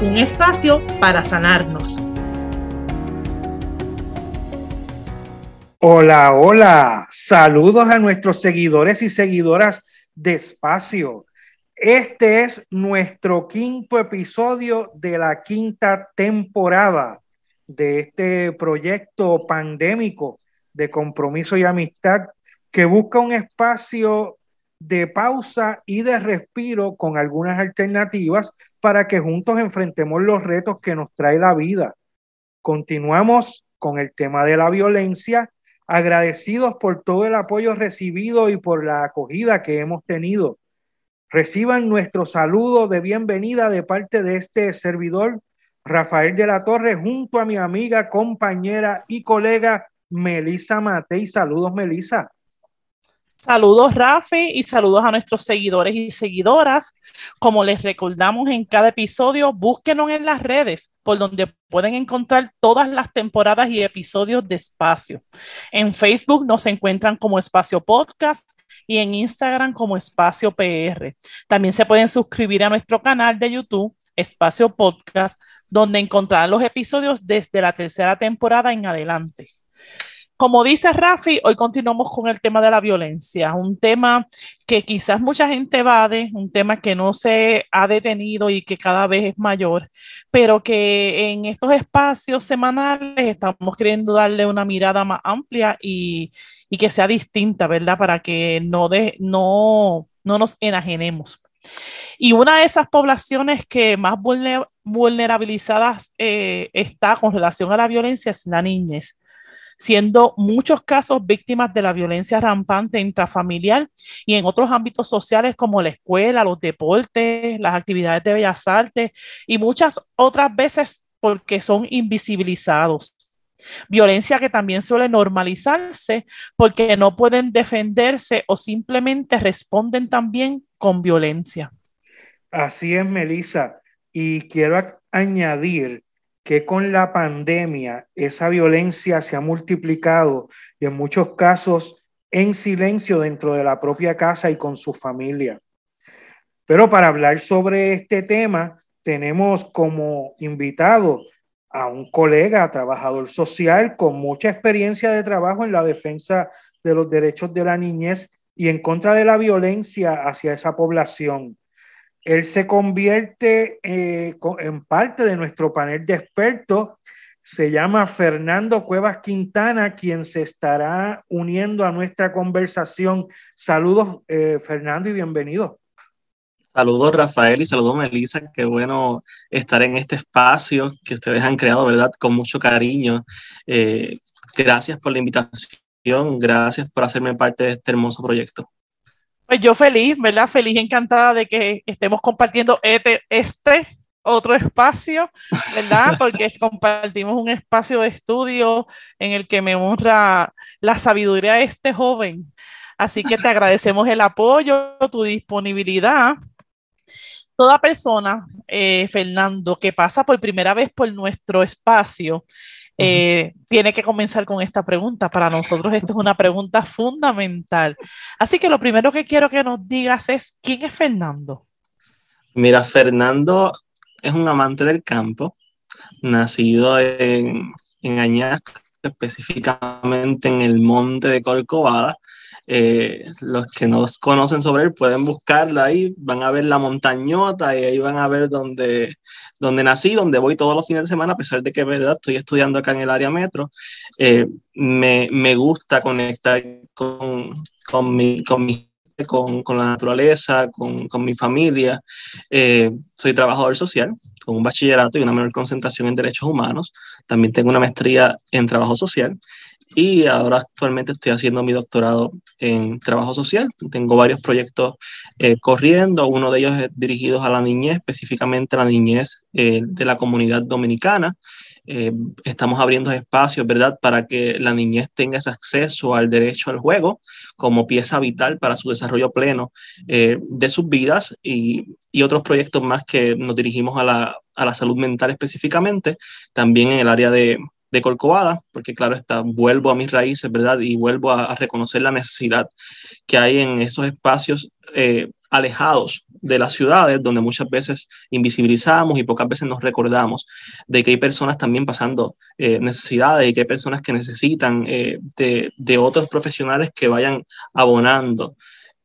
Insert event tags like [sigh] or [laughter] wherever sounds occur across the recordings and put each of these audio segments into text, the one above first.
Un espacio para sanarnos. Hola, hola. Saludos a nuestros seguidores y seguidoras de Espacio. Este es nuestro quinto episodio de la quinta temporada de este proyecto pandémico de compromiso y amistad que busca un espacio de pausa y de respiro con algunas alternativas para que juntos enfrentemos los retos que nos trae la vida. Continuamos con el tema de la violencia agradecidos por todo el apoyo recibido y por la acogida que hemos tenido. Reciban nuestro saludo de bienvenida de parte de este servidor, Rafael de la Torre, junto a mi amiga, compañera y colega Melisa Matei. Saludos, Melisa. Saludos, Rafi, y saludos a nuestros seguidores y seguidoras. Como les recordamos en cada episodio, búsquenos en las redes, por donde pueden encontrar todas las temporadas y episodios de Espacio. En Facebook nos encuentran como Espacio Podcast y en Instagram como Espacio PR. También se pueden suscribir a nuestro canal de YouTube, Espacio Podcast, donde encontrarán los episodios desde la tercera temporada en adelante. Como dice Rafi, hoy continuamos con el tema de la violencia, un tema que quizás mucha gente evade, un tema que no se ha detenido y que cada vez es mayor, pero que en estos espacios semanales estamos queriendo darle una mirada más amplia y, que sea distinta, ¿verdad? Para que no, no, no nos enajenemos. Y una de esas poblaciones que más vulnerabilizadas eh, está con relación a la violencia es la niñez siendo muchos casos víctimas de la violencia rampante intrafamiliar y en otros ámbitos sociales como la escuela, los deportes, las actividades de bellas artes y muchas otras veces porque son invisibilizados. Violencia que también suele normalizarse porque no pueden defenderse o simplemente responden también con violencia. Así es, Melissa. Y quiero añadir que con la pandemia esa violencia se ha multiplicado y en muchos casos en silencio dentro de la propia casa y con su familia. Pero para hablar sobre este tema, tenemos como invitado a un colega, trabajador social con mucha experiencia de trabajo en la defensa de los derechos de la niñez y en contra de la violencia hacia esa población él se convierte eh, en parte de nuestro panel de expertos. Se llama Fernando Cuevas Quintana, quien se estará uniendo a nuestra conversación. Saludos, eh, Fernando, y bienvenido. Saludos, Rafael, y saludos, Melissa. Qué bueno estar en este espacio que ustedes han creado, ¿verdad? Con mucho cariño. Eh, gracias por la invitación, gracias por hacerme parte de este hermoso proyecto. Pues yo feliz, ¿verdad? Feliz y encantada de que estemos compartiendo este, este otro espacio, ¿verdad? [laughs] Porque compartimos un espacio de estudio en el que me honra la sabiduría de este joven. Así que te [laughs] agradecemos el apoyo, tu disponibilidad. Toda persona, eh, Fernando, que pasa por primera vez por nuestro espacio, eh, tiene que comenzar con esta pregunta. Para nosotros esto es una pregunta fundamental. Así que lo primero que quiero que nos digas es, ¿quién es Fernando? Mira, Fernando es un amante del campo, nacido en, en Añasco, específicamente en el monte de Corcovada, eh, los que no conocen sobre él pueden buscarlo ahí, van a ver la montañota y ahí van a ver donde, donde nací, donde voy todos los fines de semana, a pesar de que ¿verdad? estoy estudiando acá en el área metro. Eh, me, me, gusta conectar con, con, mi, con mi con, con, la naturaleza, con, mi familia. Eh, soy trabajador social con un bachillerato y una menor concentración en derechos humanos. También tengo una maestría en trabajo social y ahora actualmente estoy haciendo mi doctorado en trabajo social. Tengo varios proyectos eh, corriendo, uno de ellos es dirigido a la niñez, específicamente a la niñez eh, de la comunidad dominicana. Eh, estamos abriendo espacios, ¿verdad?, para que la niñez tenga ese acceso al derecho al juego como pieza vital para su desarrollo pleno de sus vidas y, y, otros proyectos más que nos dirigimos a la, a la salud mental específicamente, también en el área de, de Corcovada, porque claro está, vuelvo a mis raíces, ¿verdad? Y vuelvo a, reconocer la necesidad que hay en esos espacios eh, alejados de las ciudades, donde muchas veces invisibilizamos y pocas veces nos recordamos de que hay personas también pasando eh, necesidades y que hay personas que necesitan eh, de, de otros profesionales que vayan abonando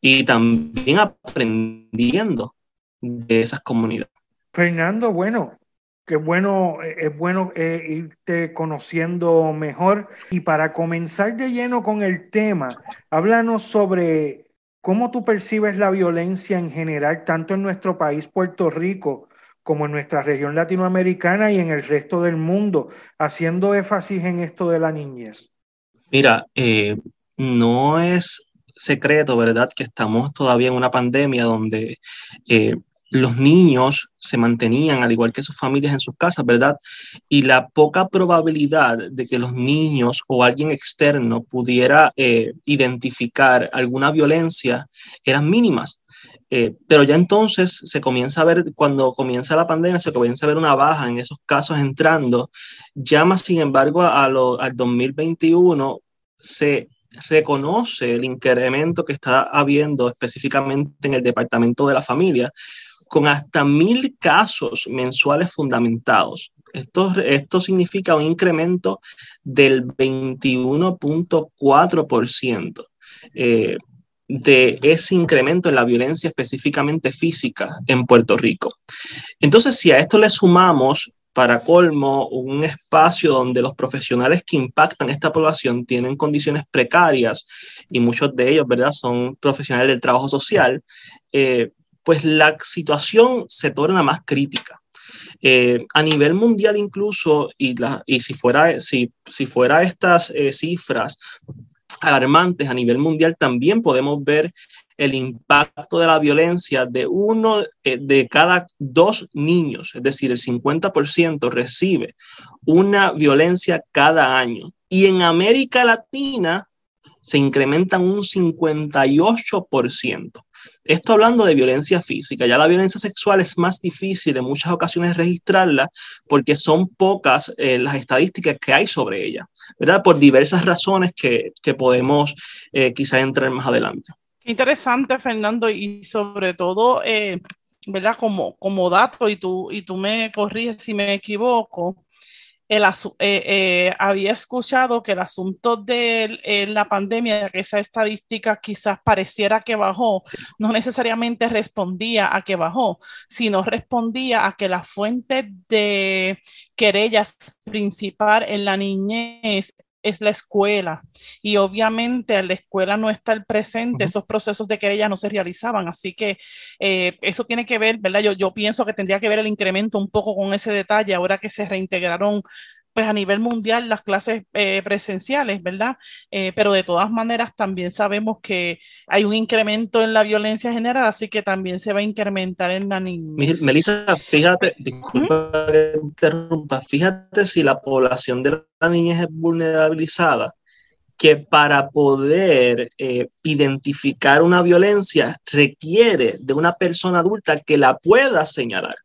y también aprendiendo de esas comunidades. Fernando, bueno, Qué bueno, eh, es bueno eh, irte conociendo mejor. Y para comenzar de lleno con el tema, háblanos sobre cómo tú percibes la violencia en general, tanto en nuestro país, Puerto Rico, como en nuestra región latinoamericana y en el resto del mundo, haciendo énfasis en esto de la niñez. Mira, eh, no es secreto, ¿verdad? Que estamos todavía en una pandemia donde los niños se mantenían, al igual que sus familias, en sus casas, ¿verdad? Y la poca probabilidad de que los niños o alguien externo pudiera eh, identificar alguna violencia eran mínimas. Eh, pero ya entonces se comienza a ver, cuando comienza la pandemia, se comienza a ver una baja en esos casos entrando. Ya más, sin embargo, a al 2021 se reconoce el incremento que está habiendo específicamente en el departamento de la familia, con hasta mil casos mensuales fundamentados. Esto, esto significa un incremento del 21.4% eh, de ese incremento en la violencia específicamente física en Puerto Rico. Entonces, si a esto le sumamos para colmo, un espacio donde los profesionales que impactan esta población tienen condiciones precarias y muchos de ellos, ¿verdad?, son profesionales del trabajo social, eh, pues la situación se torna más crítica. Eh, a nivel mundial incluso, y, la, y si, fuera, si, si fuera estas eh, cifras alarmantes a nivel mundial, también podemos ver el impacto de la violencia de uno eh, de cada dos niños, es decir, el 50% recibe una violencia cada año. Y en América Latina se incrementan un 58%. Esto hablando de violencia física, ya la violencia sexual es más difícil en muchas ocasiones registrarla porque son pocas eh, las estadísticas que hay sobre ella, ¿verdad? Por diversas razones que, que podemos eh, quizás entrar más adelante. interesante, Fernando, y sobre todo, eh, ¿verdad? Como, como dato, y tú, y tú me corriges si me equivoco, el, eh, eh, había escuchado que el asunto de eh, la pandemia, que esa estadística quizás pareciera que bajó, no necesariamente respondía a que bajó, sino respondía a que la fuente de querellas principal en la niñez es la escuela. Y obviamente en la escuela no está el presente, esos procesos de querella no se realizaban. Así que eh, eso tiene que ver, ¿verdad? Yo, yo pienso que tendría que ver el incremento un poco con ese detalle ahora que se reintegraron pues a nivel mundial las clases eh, presenciales, ¿verdad? Eh, pero de todas maneras también sabemos que hay un incremento en la violencia general, así que también se va a incrementar en la niñez. Melissa, fíjate, disculpa que interrumpa, fíjate si la población de la niñez es vulnerabilizada, que para poder eh, identificar una violencia requiere de una persona adulta que la pueda señalar.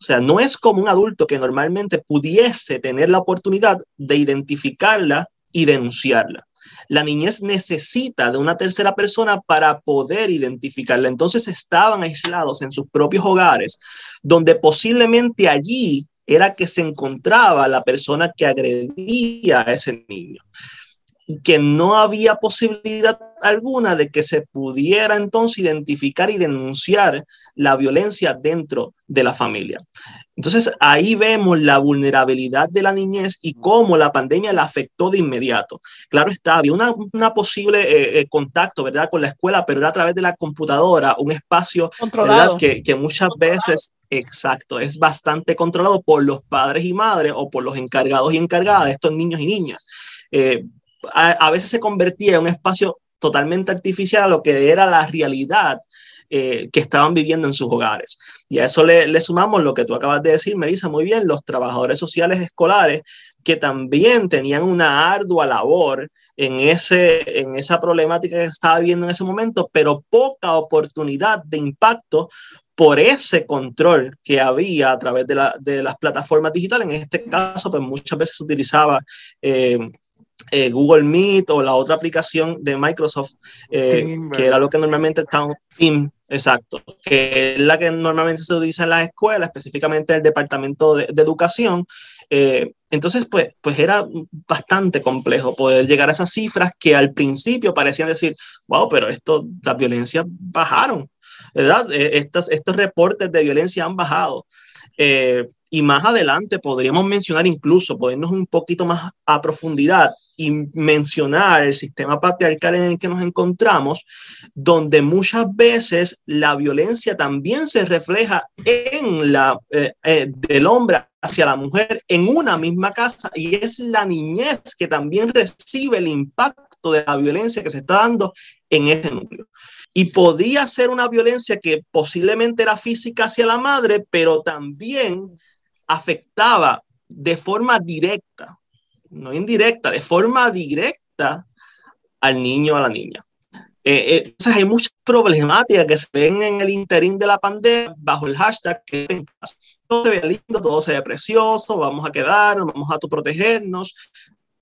O sea, no es como un adulto que normalmente pudiese tener la oportunidad de identificarla y denunciarla. La niñez necesita de una tercera persona para poder identificarla. Entonces estaban aislados en sus propios hogares, donde posiblemente allí era que se encontraba la persona que agredía a ese niño que no había posibilidad alguna de que se pudiera entonces identificar y denunciar la violencia dentro de la familia. Entonces ahí vemos la vulnerabilidad de la niñez y cómo la pandemia la afectó de inmediato. Claro está, había una, una posible eh, eh, contacto, ¿verdad?, con la escuela, pero era a través de la computadora, un espacio, ¿verdad?, que, que muchas veces Exacto, es bastante controlado por los padres y madres o por los encargados y encargadas de estos niños y niñas. Eh, a, veces se convertía en un espacio totalmente artificial a lo que era la realidad eh, que estaban viviendo en sus hogares. Y a eso le, le, sumamos lo que tú acabas de decir, Melissa, muy bien, los trabajadores sociales escolares que también tenían una ardua labor en, ese, en esa problemática que estaba viviendo en ese momento, pero poca oportunidad de impacto por ese control que había a través de, la, de las plataformas digitales. En este caso, pues muchas veces se utilizaba eh, eh, Google Meet o la otra aplicación de Microsoft, eh, que era lo que normalmente está Team, exacto, que es la que normalmente se utiliza en las escuelas, específicamente en el departamento de, de educación. entonces, pues, pues era bastante complejo poder llegar a esas cifras que al principio parecían decir, wow, pero esto, las violencias bajaron. ¿verdad? Eh, estos, estos reportes de violencia han bajado. Eh, y más adelante podríamos mencionar incluso, ponernos un poquito más a profundidad y mencionar el sistema patriarcal en el que nos encontramos, donde muchas veces la violencia también se refleja en la eh, del hombre hacia la mujer en una misma casa y es la niñez que también recibe el impacto de la violencia que se está dando en ese núcleo. Y podía ser una violencia que posiblemente era física hacia la madre, pero también afectaba de forma directa, no indirecta, de forma directa al niño o a la niña. Eh, eh, entonces hay muchas problemáticas que se ven en el interín de la pandemia bajo el hashtag que todo se ve lindo, todo se ve precioso, vamos a quedar, vamos a protegernos,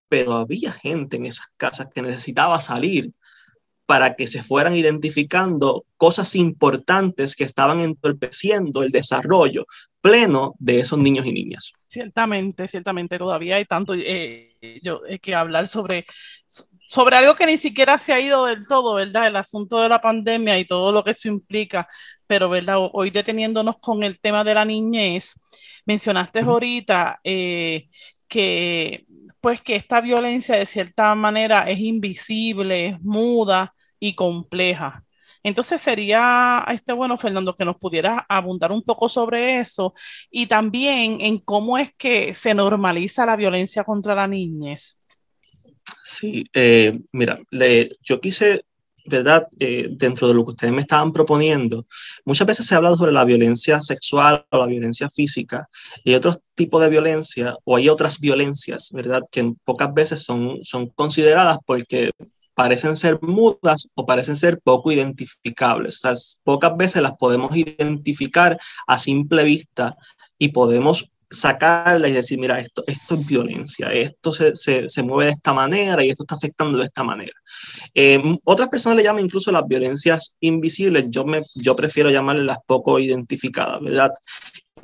pero había gente en esas casas que necesitaba salir para que se fueran identificando cosas importantes que estaban entorpeciendo el desarrollo pleno de esos niños y niñas. Ciertamente, ciertamente, todavía hay tanto eh, yo, eh, que hablar sobre, sobre algo que ni siquiera se ha ido del todo, ¿verdad? El asunto de la pandemia y todo lo que eso implica, pero, ¿verdad? Hoy deteniéndonos con el tema de la niñez, mencionaste ahorita eh, que pues que esta violencia de cierta manera es invisible, es muda y compleja. Entonces sería, este, bueno, Fernando, que nos pudiera abundar un poco sobre eso y también en cómo es que se normaliza la violencia contra la niñez. Sí, eh, mira, yo quise ¿verdad? Eh, dentro de lo que ustedes me estaban proponiendo, muchas veces se habla sobre la violencia sexual o la violencia física y otros tipos de violencia o hay otras violencias, ¿verdad? Que pocas veces son, son consideradas porque parecen ser mudas o parecen ser poco identificables. O sea, pocas veces las podemos identificar a simple vista y podemos sacarla y decir, mira, esto, esto es violencia, esto se, se, se, mueve de esta manera y esto está afectando de esta manera. Eh, otras personas le llaman incluso las violencias invisibles, yo, me, yo prefiero llamarle las poco identificadas, ¿verdad?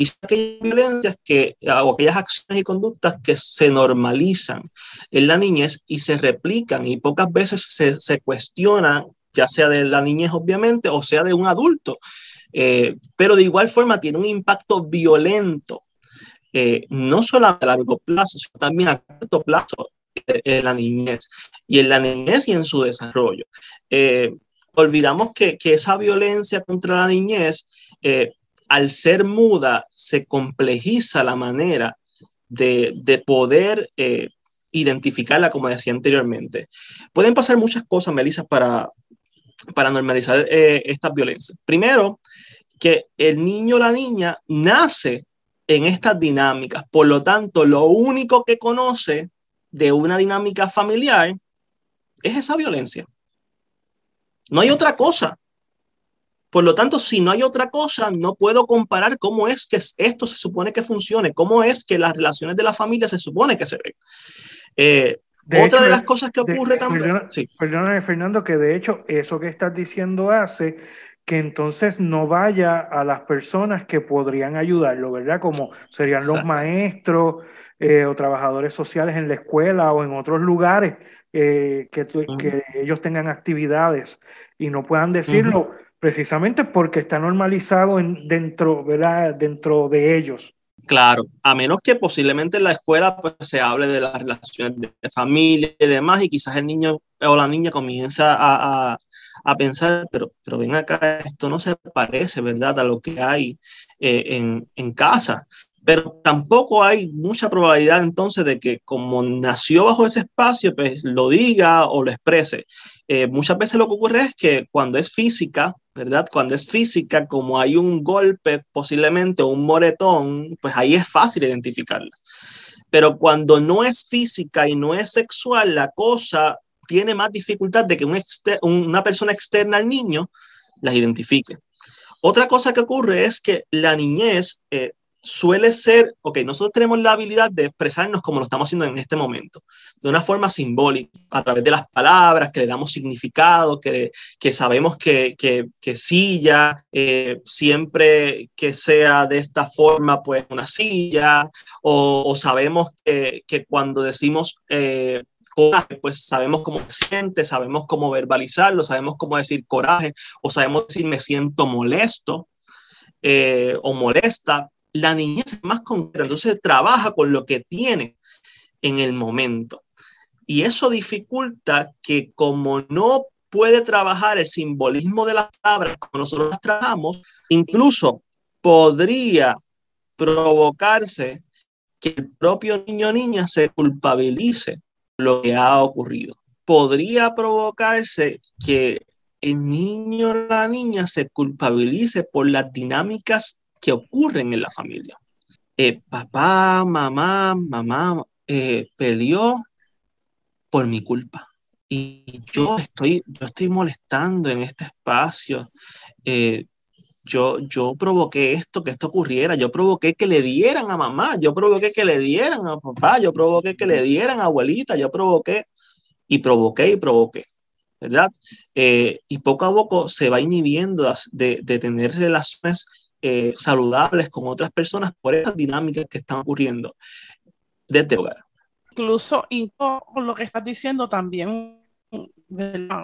Y son aquellas violencias que, o aquellas acciones y conductas que se normalizan en la niñez y se replican y pocas veces se, se cuestionan, ya sea de la niñez obviamente o sea de un adulto. Eh, pero de igual forma tiene un impacto violento eh, no solo a largo plazo, sino también a corto plazo en la niñez y en la niñez y en su desarrollo. Eh, olvidamos que, que, esa violencia contra la niñez, eh, al ser muda, se complejiza la manera de, de poder identificarla, como decía anteriormente. Pueden pasar muchas cosas, Melissa, para, para normalizar estas violencias. Primero, que el niño o la niña nace en estas dinámicas. Por lo tanto, lo único que conoce de una dinámica familiar es esa violencia. No hay otra cosa. Por lo tanto, si no hay otra cosa, no puedo comparar cómo es que esto se supone que funcione, cómo es que las relaciones de la familia se supone que se ven. Eh, otra de las cosas que ocurre también. Perdóname, Fernando, que de hecho eso que estás diciendo hace que entonces no vaya a las personas que podrían ayudarlo, ¿verdad? Como serían los maestros eh, o trabajadores sociales en la escuela o en otros lugares eh, que, que, ellos tengan actividades y no puedan decirlo precisamente porque está normalizado en, dentro, ¿verdad? dentro de ellos. Claro, a menos que posiblemente en la escuela pues, se hable de las relaciones de familia y demás, y quizás el niño o la niña comienza a, a, pensar, pero, pero ven acá, esto no se parece, ¿verdad?, a lo que hay eh, en, en, casa. Pero tampoco hay mucha probabilidad entonces de que como nació bajo ese espacio, pues lo diga o lo exprese. Eh, muchas veces lo que ocurre es que cuando es física, ¿verdad? Cuando es física, como hay un golpe, posiblemente un moretón, pues ahí es fácil identificarla. Pero cuando no es física y no es sexual, la cosa tiene más dificultad de que una persona externa al niño las identifique. Otra cosa que ocurre es que la niñez eh, suele ser, ok, nosotros tenemos la habilidad de expresarnos como lo estamos haciendo en este momento, de una forma simbólica, a través de las palabras, que le damos significado, que, que sabemos que, que, silla, eh, siempre que sea de esta forma, pues una silla, o, sabemos que, que, cuando decimos... Eh, coraje, pues sabemos cómo se siente, sabemos cómo verbalizarlo, sabemos cómo decir coraje, o sabemos decir me siento molesto eh, o molesta, la niñez es más concreta, entonces trabaja con lo que tiene en el momento. Y eso dificulta que como no puede trabajar el simbolismo de las palabras como nosotros las trabajamos, incluso podría provocarse que el propio niño o niña se culpabilice lo que ha ocurrido. Podría provocarse que el niño o la niña se culpabilice por las dinámicas que ocurren en la familia. Eh, papá, mamá, mamá eh, peleó por mi culpa. Y yo estoy, yo estoy molestando en este espacio. Eh, yo, yo provoqué esto, que esto ocurriera. Yo provoqué que le dieran a mamá. Yo provoqué que le dieran a papá. Yo provoqué que le dieran a abuelita. Yo provoqué y provoqué y provoqué. ¿Verdad? y poco a poco se va inhibiendo de, de tener relaciones eh, saludables con otras personas por esas dinámicas que están ocurriendo desde hogar. Incluso con lo que estás diciendo también,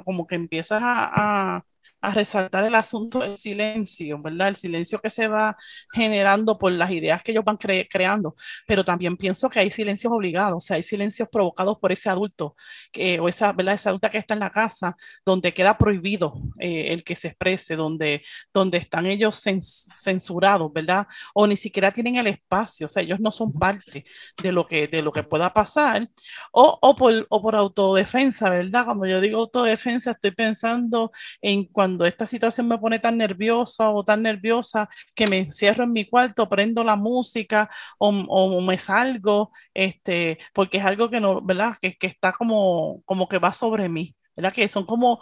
como que empiezas a a resaltar el asunto del silencio, ¿verdad? El silencio que se va generando por las ideas que ellos van creando, pero también pienso que hay silencios obligados, o sea, hay silencios provocados por ese adulto que, o esa, ¿verdad? Esa adulta que está en la casa, donde queda prohibido eh, el que se exprese, donde, donde están ellos censurados, ¿verdad? O ni siquiera tienen el espacio, o sea, ellos no son parte de lo que, de lo que pueda pasar, o, o, por, o por autodefensa, ¿verdad? Cuando yo digo autodefensa, estoy pensando en cuando cuando esta situación me pone tan nerviosa o tan nerviosa que me encierro en mi cuarto, prendo la música o, o me salgo, este, porque es algo que no, ¿verdad? Que, que está como, como que va sobre mí, ¿verdad? Que son como,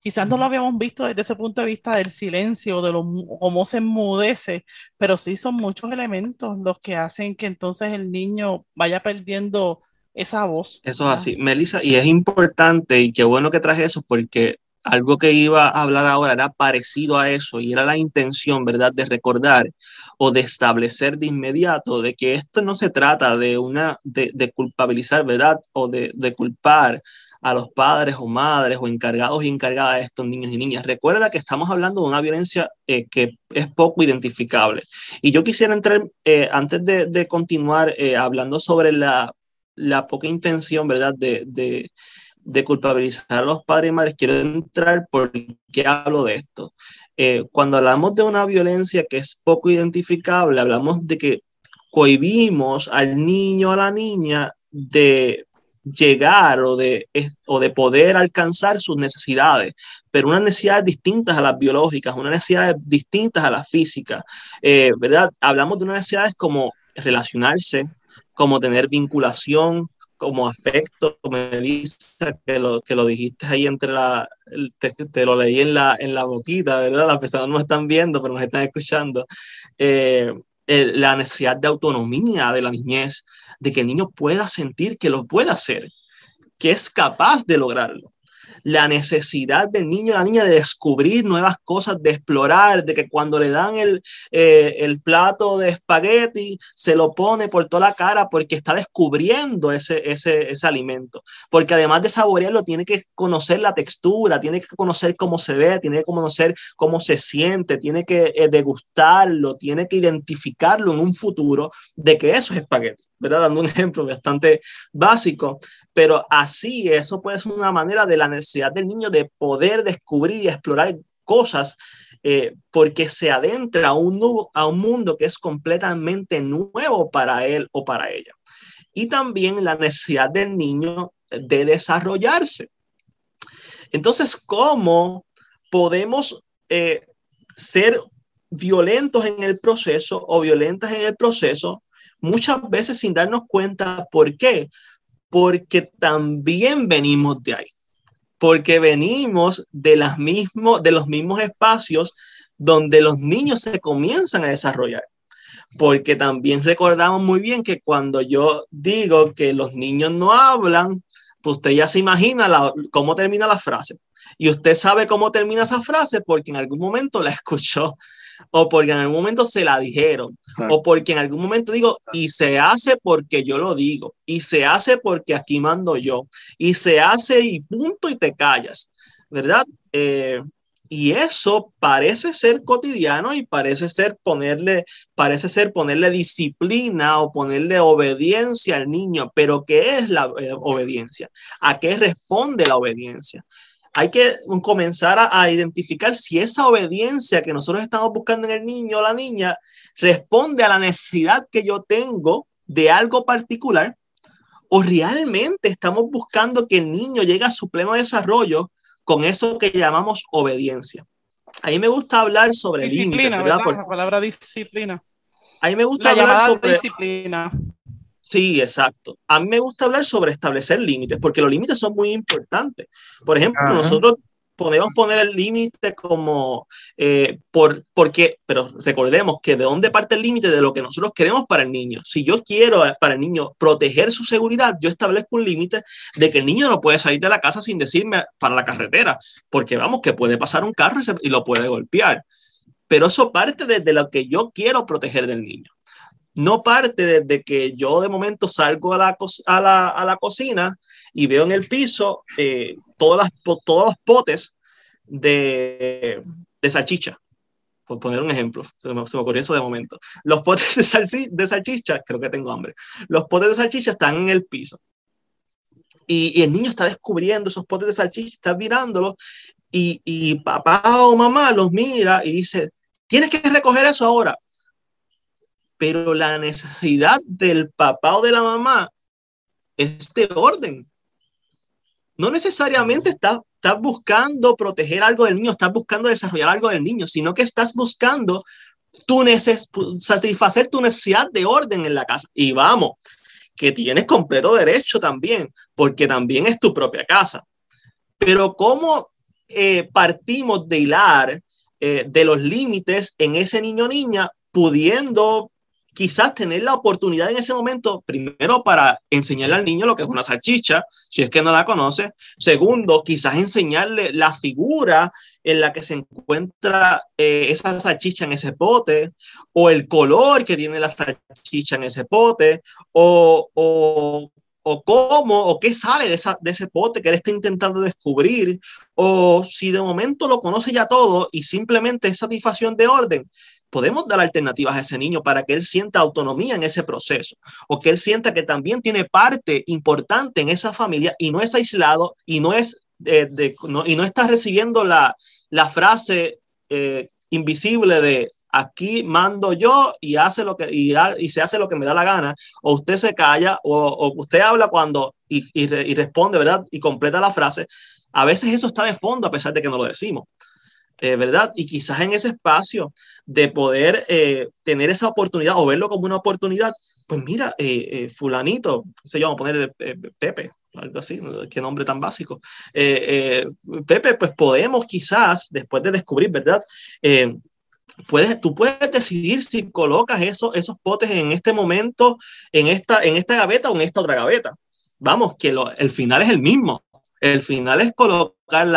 quizás no lo habíamos visto desde ese punto de vista del silencio, de lo, cómo se enmudece, pero sí son muchos elementos los que hacen que entonces el niño vaya perdiendo esa voz. Eso es así, Melissa, y es importante y qué bueno que traje eso porque algo que iba a hablar ahora era parecido a eso y era la intención, ¿verdad?, de recordar o de establecer de inmediato de que esto no se trata de una, de, culpabilizar, ¿verdad?, o de, culpar a los padres o madres o encargados y encargadas de estos niños y niñas. Recuerda que estamos hablando de una violencia eh, que es poco identificable. Y yo quisiera entrar, eh, antes de, continuar eh, hablando sobre la, la, poca intención, ¿verdad?, de, de de culpabilizar a los padres y madres, quiero entrar por qué hablo de esto. Eh, cuando hablamos de una violencia que es poco identificable, hablamos de que cohibimos al niño o a la niña de llegar o de, o de poder alcanzar sus necesidades, pero unas necesidades distintas a las biológicas, unas necesidades distintas a las físicas, eh, ¿verdad? Hablamos de unas necesidades como relacionarse, como tener vinculación, como afecto, Melissa, que lo, que lo dijiste ahí entre la, te, lo leí en la, en la boquita, ¿verdad? Las personas no están viendo, pero nos están escuchando. Eh, la necesidad de autonomía de la niñez, de que el niño pueda sentir que lo puede hacer, que es capaz de lograrlo la necesidad del niño la niña de descubrir nuevas cosas, de explorar, de que cuando le dan el, eh, el plato de espagueti, se lo pone por toda la cara porque está descubriendo ese, ese, ese alimento. Porque además de saborearlo, tiene que conocer la textura, tiene que conocer cómo se ve, tiene que conocer cómo se siente, tiene que eh, degustarlo, tiene que identificarlo en un futuro de que eso es espagueti. ¿verdad? Dando un [laughs] ejemplo bastante básico, pero así eso puede ser una manera de la necesidad del niño de poder descubrir y explorar cosas eh, porque se adentra a un, a un mundo que es completamente nuevo para él o para ella. Y también la necesidad del niño de desarrollarse. Entonces, ¿cómo podemos eh, ser violentos en el proceso o violentas en el proceso? Muchas veces sin darnos cuenta por qué. Porque también venimos de ahí porque venimos de, los mismos espacios donde los niños se comienzan a desarrollar. Porque también recordamos muy bien que cuando yo digo que los niños no hablan, pues usted ya se imagina cómo termina la frase. Y usted sabe cómo termina esa frase porque en algún momento la [laughs] escuchó o porque en algún momento se la dijeron, o porque en algún momento digo, y se hace porque yo lo digo, y se hace porque aquí mando yo, y se hace y punto y te callas, ¿verdad? Eh, y eso parece ser cotidiano y parece ser ponerle, parece ser ponerle disciplina o ponerle obediencia al niño, pero ¿qué es la eh, obediencia? ¿A qué responde la obediencia? Hay que comenzar a, identificar si esa obediencia que nosotros estamos buscando en el niño o la niña responde a la necesidad que yo tengo de algo particular o realmente estamos buscando que el niño llegue a su pleno desarrollo con eso que llamamos obediencia. A mí me gusta hablar sobre disciplina, ¿verdad? La palabra disciplina. A mí me gusta hablar sobre disciplina. Sí, exacto. A mí me gusta hablar sobre establecer límites, porque los límites son muy importantes. Por ejemplo, nosotros podemos poner el límite como eh, por, porque, pero recordemos que de dónde parte el límite de lo que nosotros queremos para el niño. Si yo quiero eh, para el niño proteger su seguridad, yo establezco un límite de que el niño no puede salir de la casa sin decirme para la carretera, porque vamos, que puede pasar un carro y, y lo puede golpear. Pero eso parte desde lo que yo quiero proteger del niño no parte desde que yo de momento salgo a la, a la, cocina y veo en el piso eh, todas las, todos los potes de, de, salchicha. Por poner un ejemplo, se me, ocurrió eso de momento. Los potes de, de salchicha, creo que tengo hambre. Los potes de salchicha están en el piso. Y, y el niño está descubriendo esos potes de salchicha, está mirándolos. Y, y papá o mamá los mira y dice, tienes que recoger eso ahora pero la necesidad del papá o de la mamá es de orden. No necesariamente estás, estás buscando proteger algo del niño, estás buscando desarrollar algo del niño, sino que estás buscando tu satisfacer tu necesidad de orden en la casa. Y vamos, que tienes completo derecho también, porque también es tu propia casa. Pero ¿cómo eh, partimos de hilar eh, de los límites en ese niño o niña, pudiendo quizás tener la oportunidad en ese momento, primero para enseñarle al niño lo que es una salchicha, si es que no la conoce. Segundo, quizás enseñarle la figura en la que se encuentra eh, esa salchicha en ese pote, o el color que tiene la salchicha en ese pote, o, o, o cómo o qué sale de, esa, de ese pote que él está intentando descubrir, o si de momento lo conoce ya todo y simplemente es satisfacción de orden, podemos dar alternativas a ese niño para que él sienta autonomía en ese proceso o que él sienta que también tiene parte importante en esa familia y no es aislado y no es eh, de, y no está recibiendo la, la frase eh, invisible de aquí mando yo y hace lo que y, y, se hace lo que me da la gana o usted se calla o, o usted habla cuando y, y, y responde verdad y completa la frase. A veces eso está de fondo a pesar de que no lo decimos eh, ¿verdad? Y quizás en ese espacio de poder eh, tener esa oportunidad o verlo como una oportunidad, pues mira, eh, fulanito, se llama a poner Pepe, algo así, qué nombre tan básico. Pepe, pues podemos quizás, después de descubrir, ¿verdad? Puedes, tú puedes decidir si colocas esos, esos potes en este momento, en esta, en esta gaveta o en esta otra gaveta. Vamos, que el final es el mismo. El final es colocar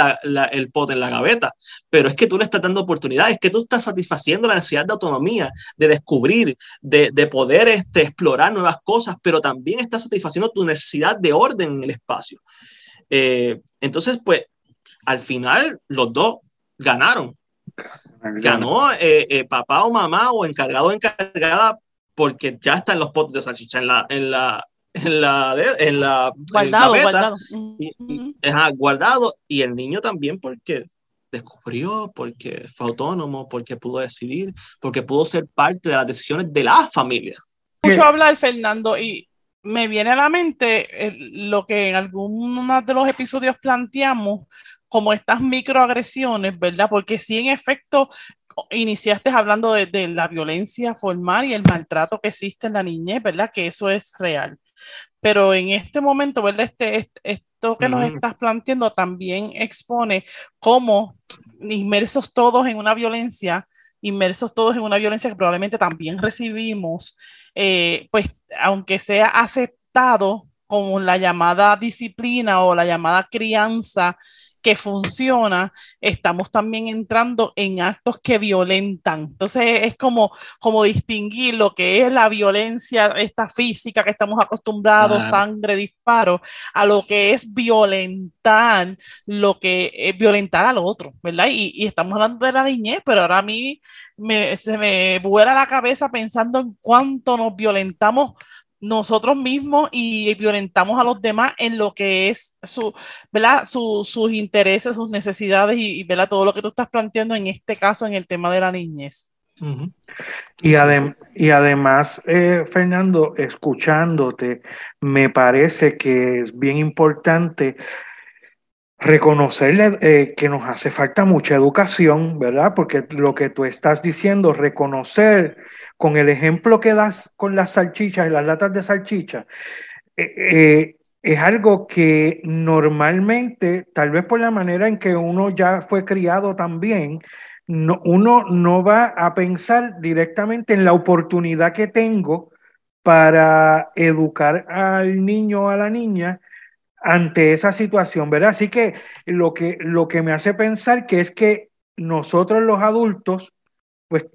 el pote en la gaveta, pero es que tú le estás dando oportunidades, que tú estás satisfaciendo la necesidad de autonomía, de descubrir, de, poder este, explorar nuevas cosas, pero también estás satisfaciendo tu necesidad de orden en el espacio. Eh, entonces, pues, al final los dos ganaron. Ganó eh, eh, papá o mamá o encargado o encargada porque ya están los potes de salchicha en la, en la, en la, en la guardado, guardado. Y, guardado y el niño también porque descubrió, porque fue autónomo, porque pudo decidir, porque pudo ser parte de las decisiones de la familia. Mucho hablar, Fernando, y me viene a la mente lo que en algunos de los episodios planteamos como estas microagresiones, ¿verdad? Porque si en efecto iniciaste hablando de, la violencia formal y el maltrato que existe en la niñez, ¿verdad? Que eso es real. Pero en este momento, ¿verdad? Este, este esto que nos estás planteando también expone cómo inmersos todos en una violencia, inmersos todos en una violencia que probablemente también recibimos, eh, pues aunque sea aceptado como la llamada disciplina o la llamada crianza que funciona, estamos también entrando en actos que violentan. Entonces es como, como distinguir lo que es la violencia, esta física que estamos acostumbrados, sangre, disparo, a lo que es violentar, lo que es violentar al otro, ¿verdad? Y, y estamos hablando de la niñez, pero ahora a mí me, se me vuela la cabeza pensando en cuánto nos violentamos nosotros mismos y violentamos a los demás en lo que es su, ¿verdad? sus intereses, sus necesidades y, ¿verdad? todo lo que tú estás planteando en este caso en el tema de la niñez. y, y, además, eh, Fernando, escuchándote, me parece que es bien importante reconocerle eh, que nos hace falta mucha educación, ¿verdad? Porque lo que tú estás diciendo, reconocer con el ejemplo que das con las salchichas las latas de salchicha, eh, eh, es algo que normalmente, tal vez por la manera en que uno ya fue criado también, uno no va a pensar directamente en la oportunidad que tengo para educar al niño o a la niña ante esa situación, ¿verdad? Así que lo que, lo que me hace pensar que es que nosotros los adultos, pues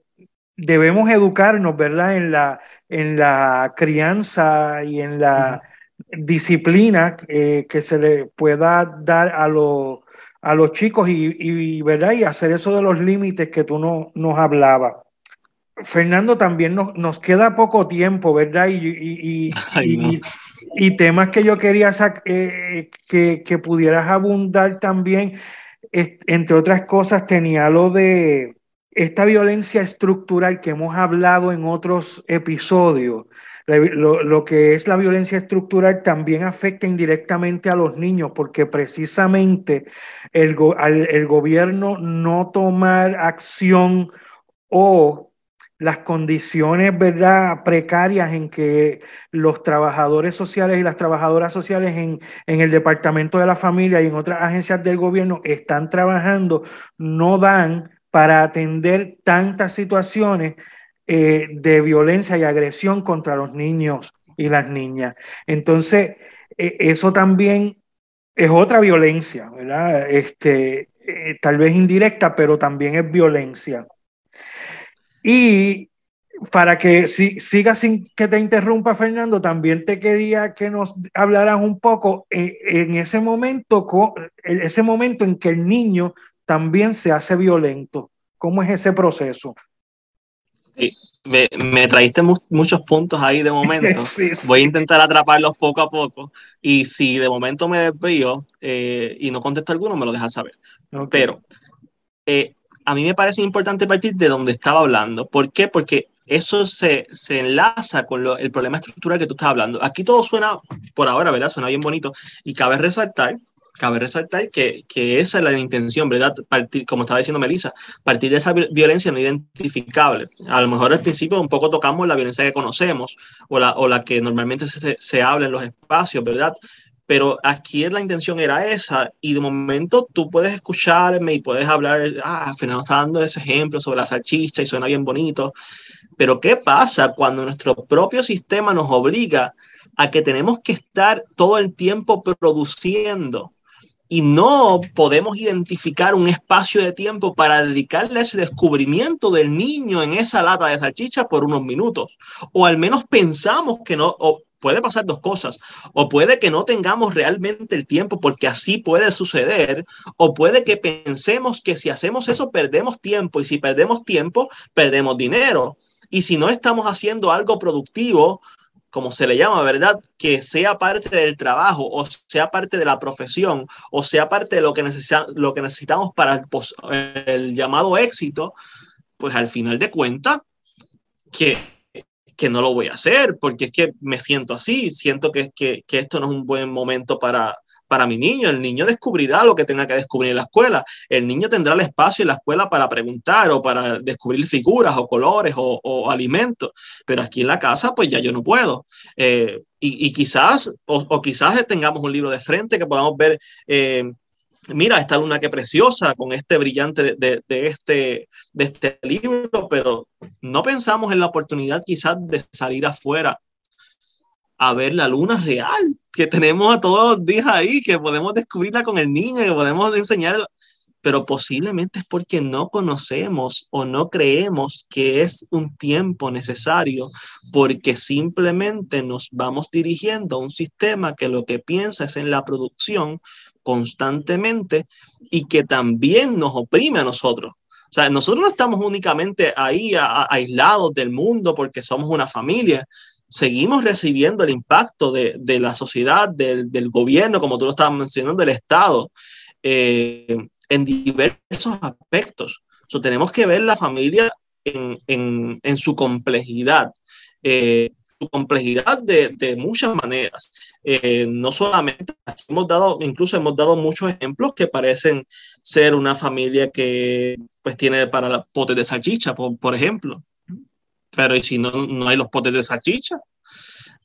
debemos educarnos, ¿verdad? En la, en la crianza y en la disciplina eh, que se le pueda dar a, a los chicos y, ¿verdad? Y hacer eso de los límites que tú no, nos hablabas. Fernando, también nos, nos, queda poco tiempo, ¿verdad? Y, y, [laughs] temas que yo quería eh, que, que pudieras abundar también, entre otras cosas, tenía lo de esta violencia estructural que hemos hablado en otros episodios, lo, que es la violencia estructural también afecta indirectamente a los niños porque precisamente el, el gobierno no tomar acción o las condiciones precarias en que los trabajadores sociales y las trabajadoras sociales en, en, el Departamento de la Familia y en otras agencias del gobierno están trabajando, no dan para atender tantas situaciones eh, de violencia y agresión contra los niños y las niñas. Entonces, e, eso también es otra violencia, ¿verdad? Este, eh, tal vez indirecta, pero también es violencia. Y para que si, siga sin que te interrumpa, Fernando, también te quería que nos hablaras un poco en, en ese momento, ese momento en que el niño también se hace violento. ¿Cómo es ese proceso? me, me, traíste muchos puntos ahí de momento. [laughs] Voy a intentar atraparlos poco a poco. Y si de momento me desvío eh, y no contesto alguno, me lo dejas saber. Pero eh, a mí me parece importante partir de donde estaba hablando. ¿Por qué? Porque eso se, se enlaza con lo, el problema estructural que tú estás hablando. Aquí todo suena, por ahora, ¿verdad? Suena bien bonito. Y cabe resaltar cabe resaltar que, que, esa es la intención, ¿verdad? Partir, como estaba diciendo Melissa, partir de esa violencia no identificable. A lo mejor al principio un poco tocamos la violencia que conocemos o la, o la que normalmente se, se habla en los espacios, ¿verdad? Pero aquí la intención era esa y de momento tú puedes escucharme y puedes hablar, ah, Fernando está dando ese ejemplo sobre la salchicha y suena bien bonito, pero ¿qué pasa cuando nuestro propio sistema nos obliga a que tenemos que estar todo el tiempo produciendo y no podemos identificar un espacio de tiempo para dedicarle ese descubrimiento del niño en esa lata de salchicha por unos minutos. O al menos pensamos que no, puede pasar dos cosas, o puede que no tengamos realmente el tiempo porque así puede suceder, o puede que pensemos que si hacemos eso perdemos tiempo y si perdemos tiempo perdemos dinero. Y si no estamos haciendo algo productivo, como se le llama, ¿verdad? Que sea parte del trabajo o sea parte de la profesión o sea parte de lo que, lo que necesitamos para el, el, llamado éxito, pues al final de cuentas, que, que, no lo voy a hacer porque es que me siento así, siento que, que, que esto no es un buen momento para, para mi niño. El niño descubrirá lo que tenga que descubrir en la escuela. El niño tendrá el espacio en la escuela para preguntar o para descubrir figuras o colores o, alimentos. Pero aquí en la casa, pues ya yo no puedo. Eh, y, quizás, o, quizás tengamos un libro de frente que podamos ver. Eh, mira, esta luna que preciosa con este brillante de, de, este, de este libro, pero no pensamos en la oportunidad quizás de salir afuera a ver la luna real, que tenemos a todos los días ahí, que podemos descubrirla con el niño, que podemos enseñar, pero posiblemente es porque no conocemos o no creemos que es un tiempo necesario, porque simplemente nos vamos dirigiendo a un sistema que lo que piensa es en la producción constantemente y que también nos oprime a nosotros. O sea, nosotros no estamos únicamente ahí aislados del mundo porque somos una familia, seguimos recibiendo el impacto de, la sociedad, del, gobierno, como tú lo estabas mencionando, del Estado, eh, en diversos aspectos. So, tenemos que ver la familia en, su complejidad. Eh, complejidad de, de muchas maneras. Eh, no solamente, hemos dado, incluso hemos dado muchos ejemplos que parecen ser una familia que pues tiene para la potes de salchicha, por, por ejemplo pero ¿y si no, no hay los potes de salchicha?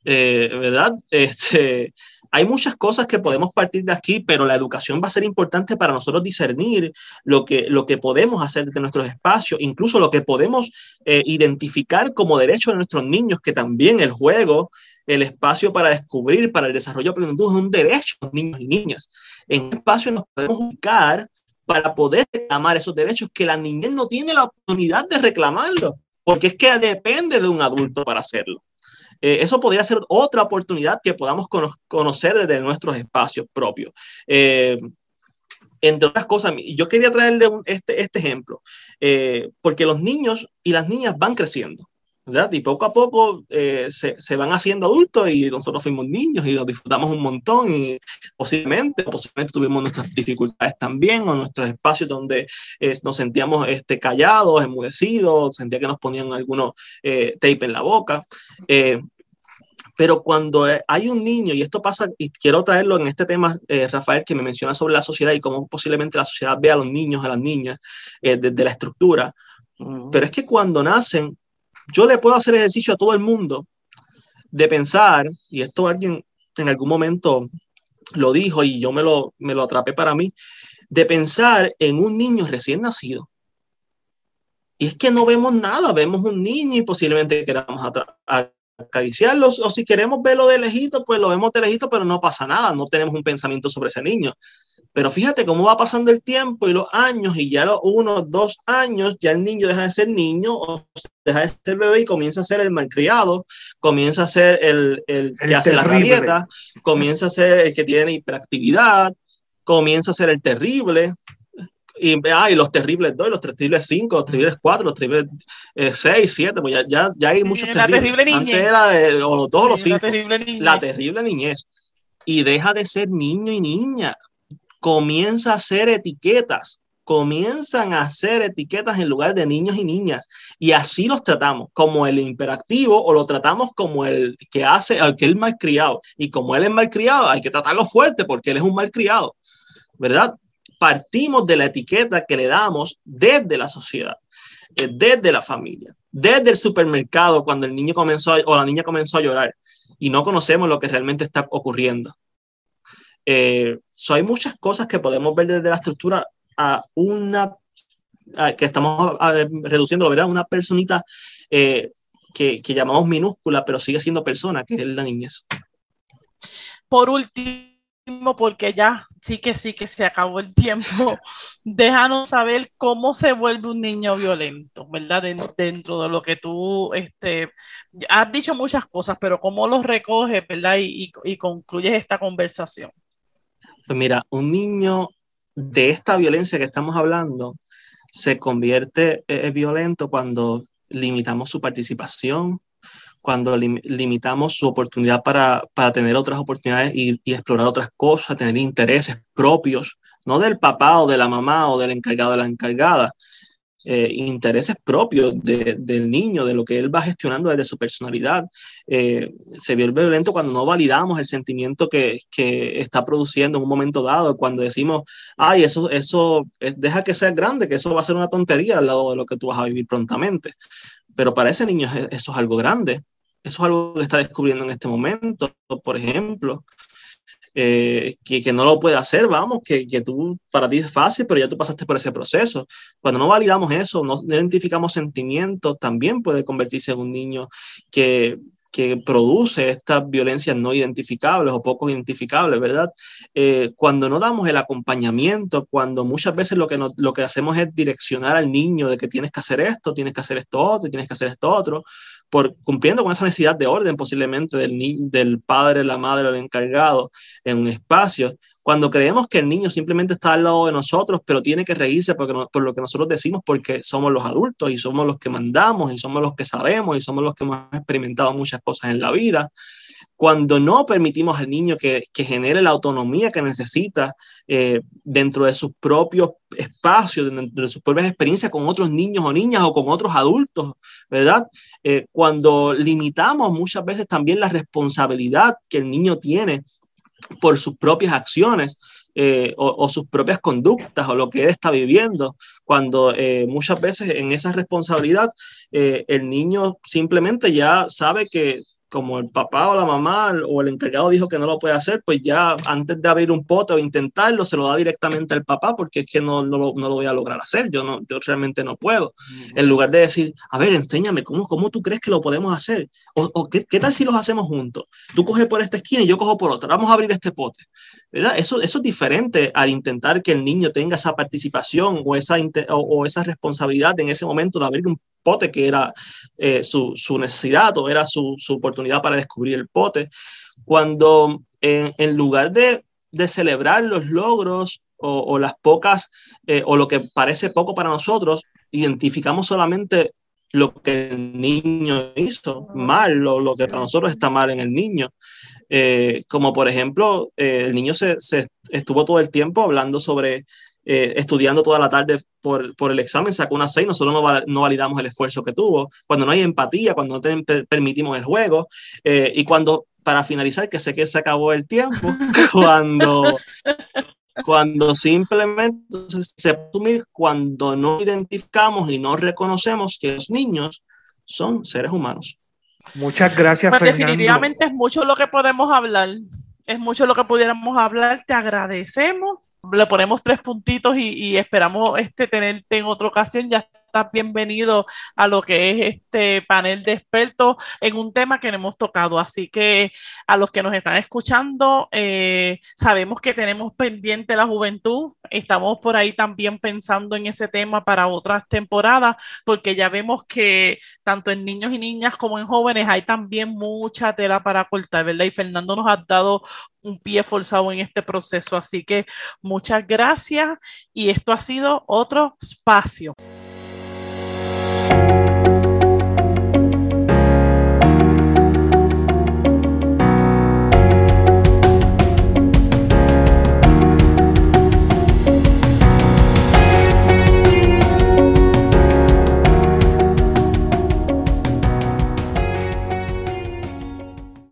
Eh, ¿Verdad? [laughs] Este, hay muchas cosas que podemos partir de aquí, pero la educación va a ser importante para nosotros discernir lo que, lo que podemos hacer de nuestros espacios, incluso lo que podemos eh, identificar como derecho de nuestros niños, que también el juego, el espacio para descubrir, para el desarrollo plenitud es un derecho de niños y niñas. En qué espacio nos podemos ubicar para poder reclamar esos derechos que la niñez no tiene la oportunidad de reclamarlo porque es que depende de un adulto para hacerlo. Eh, eso podría ser otra oportunidad que podamos conocer desde nuestros espacios propios. Eh, entre otras cosas, yo quería traerle este, este ejemplo, eh, porque los niños y las niñas van creciendo. Y poco a poco eh, se, se, van haciendo adultos y nosotros fuimos niños y los disfrutamos un montón y posiblemente, posiblemente tuvimos nuestras dificultades también o nuestros espacios donde eh, nos sentíamos este, callados, enmudecidos, sentía que nos ponían algunos eh, tape en la boca. pero cuando hay un niño, y esto pasa, y quiero traerlo en este tema, Rafael, que me menciona sobre la sociedad y cómo posiblemente la sociedad ve a los niños, a las niñas, desde la estructura, pero es que cuando nacen, yo le puedo hacer ejercicio a todo el mundo de pensar, y esto alguien en algún momento lo dijo y yo me lo, me lo atrapé para mí, de pensar en un niño recién nacido. Y es que no vemos nada, vemos un niño y posiblemente queramos acariciarlo, o si queremos verlo de lejito, pues lo vemos de lejito, pero no pasa nada, no tenemos un pensamiento sobre ese niño. Pero fíjate cómo va pasando el tiempo y los años, y ya los unos, dos años, ya el niño deja de ser niño o deja de ser bebé y comienza a ser el malcriado, comienza a ser el, el que hace la rabieta, comienza a ser el que tiene hiperactividad, comienza a ser el terrible. Y, ah, y los terribles 2, los terribles 5, los terribles 4, los terribles 6, eh, 7, pues ya, ya, ya hay muchos la terribles. Terrible Antes era de, o los dos o los 5. La, la terrible niñez. Y deja de ser niño y niña comienza a hacer etiquetas, comienzan a hacer etiquetas en lugar de niños y niñas y así los tratamos como el imperactivo o lo tratamos como el que hace al que es malcriado y como él es malcriado hay que tratarlo fuerte porque él es un malcriado, ¿verdad? Partimos de la etiqueta que le damos desde la sociedad, eh, desde la familia, desde el supermercado cuando el niño comenzó o la niña comenzó a llorar y no conocemos lo que realmente está ocurriendo. Eh, hay muchas cosas que podemos ver desde la estructura a una, que estamos reduciendo, ¿verdad? Una personita eh, que, que, llamamos minúscula, pero sigue siendo persona, que es la niñez. Por último, porque ya sí que sí que se acabó el tiempo, [laughs] déjanos saber cómo se vuelve un niño violento, ¿verdad? Dentro de lo que tú este, has dicho muchas cosas, pero cómo los recoges, ¿verdad? Y, y, y concluyes esta conversación. Pues mira, un niño de esta violencia que estamos hablando se convierte eh, violento cuando limitamos su participación, cuando limitamos su oportunidad para, para tener otras oportunidades y, y, explorar otras cosas, tener intereses propios, no del papá o de la mamá o del encargado de la encargada, eh, intereses propios del niño, de lo que él va gestionando desde su personalidad. Eh, se vuelve violento cuando no validamos el sentimiento que, que, está produciendo en un momento dado, cuando decimos, ay, eso, eso, deja que sea grande, que eso va a ser una tontería al lado de lo que tú vas a vivir prontamente. Pero para ese niño eso es algo grande. Eso es algo que está descubriendo en este momento, por ejemplo. Eh, que, que, no lo puede hacer, vamos, que, que, tú, para ti es fácil, pero ya tú pasaste por ese proceso. Cuando no validamos eso, no identificamos sentimientos, también puede convertirse en un niño que, que produce estas violencias no identificables o poco identificables, ¿verdad? Eh, cuando no damos el acompañamiento, cuando muchas veces lo que, lo que hacemos es direccionar al niño de que tienes que hacer esto, tienes que hacer esto otro, tienes que hacer esto otro, por, cumpliendo con esa necesidad de orden posiblemente del, del padre, la madre, el encargado en un espacio, cuando creemos que el niño simplemente está al lado de nosotros, pero tiene que reírse porque por lo que nosotros decimos, porque somos los adultos y somos los que mandamos y somos los que sabemos y somos los que hemos experimentado muchas cosas en la vida, cuando no permitimos al niño que, que genere la autonomía que necesita eh, dentro de sus propios espacios, dentro de sus propias experiencias con otros niños o niñas o con otros adultos, ¿verdad? Eh, cuando limitamos muchas veces también la responsabilidad que el niño tiene por sus propias acciones eh, o, sus propias conductas o lo que él está viviendo, cuando muchas veces en esa responsabilidad el niño simplemente ya sabe que como el papá o la mamá o el encargado dijo que no lo puede hacer, pues ya antes de abrir un pote o intentarlo, se lo da directamente al papá porque es que no, no, lo, no lo voy a lograr hacer, yo, no, yo realmente no puedo. En lugar de decir, a ver, enséñame, ¿cómo, cómo tú crees que lo podemos hacer? ¿O, o qué, qué, tal si los hacemos juntos? Tú coges por esta esquina y yo cojo por otra, vamos a abrir este pote. ¿verdad? Eso, eso es diferente al intentar que el niño tenga esa participación o esa, o, o esa responsabilidad en ese momento de abrir un pote, que era eh, su, su, necesidad o era su, su, oportunidad para descubrir el pote, cuando en, lugar de, de, celebrar los logros o, las pocas, eh, o lo que parece poco para nosotros, identificamos solamente lo que el niño hizo mal, o lo que para nosotros está mal en el niño. Eh, como por ejemplo, el niño se, se, estuvo todo el tiempo hablando sobre eh, estudiando toda la tarde por, por, el examen, sacó una 6, nosotros no, no, validamos el esfuerzo que tuvo, cuando no hay empatía, cuando no te, te permitimos el juego, eh, y cuando, para finalizar, que sé que se acabó el tiempo, [laughs] cuando, cuando simplemente se asumir cuando no identificamos y no reconocemos que los niños son seres humanos. Muchas gracias, pues Fernando. Definitivamente es mucho lo que podemos hablar. Es mucho lo que pudiéramos hablar. Te agradecemos le ponemos tres puntitos y, y, esperamos este tenerte en otra ocasión. Ya estás bienvenido a lo que es este panel de expertos en un tema que hemos tocado. Así que a los que nos están escuchando, eh, sabemos que tenemos pendiente la juventud. Estamos por ahí también pensando en ese tema para otras temporadas, porque ya vemos que tanto en niños y niñas como en jóvenes hay también mucha tela para cortar, ¿verdad? Y Fernando nos ha dado un pie forzado en este proceso. Así que muchas gracias y esto ha sido otro espacio. Thank you.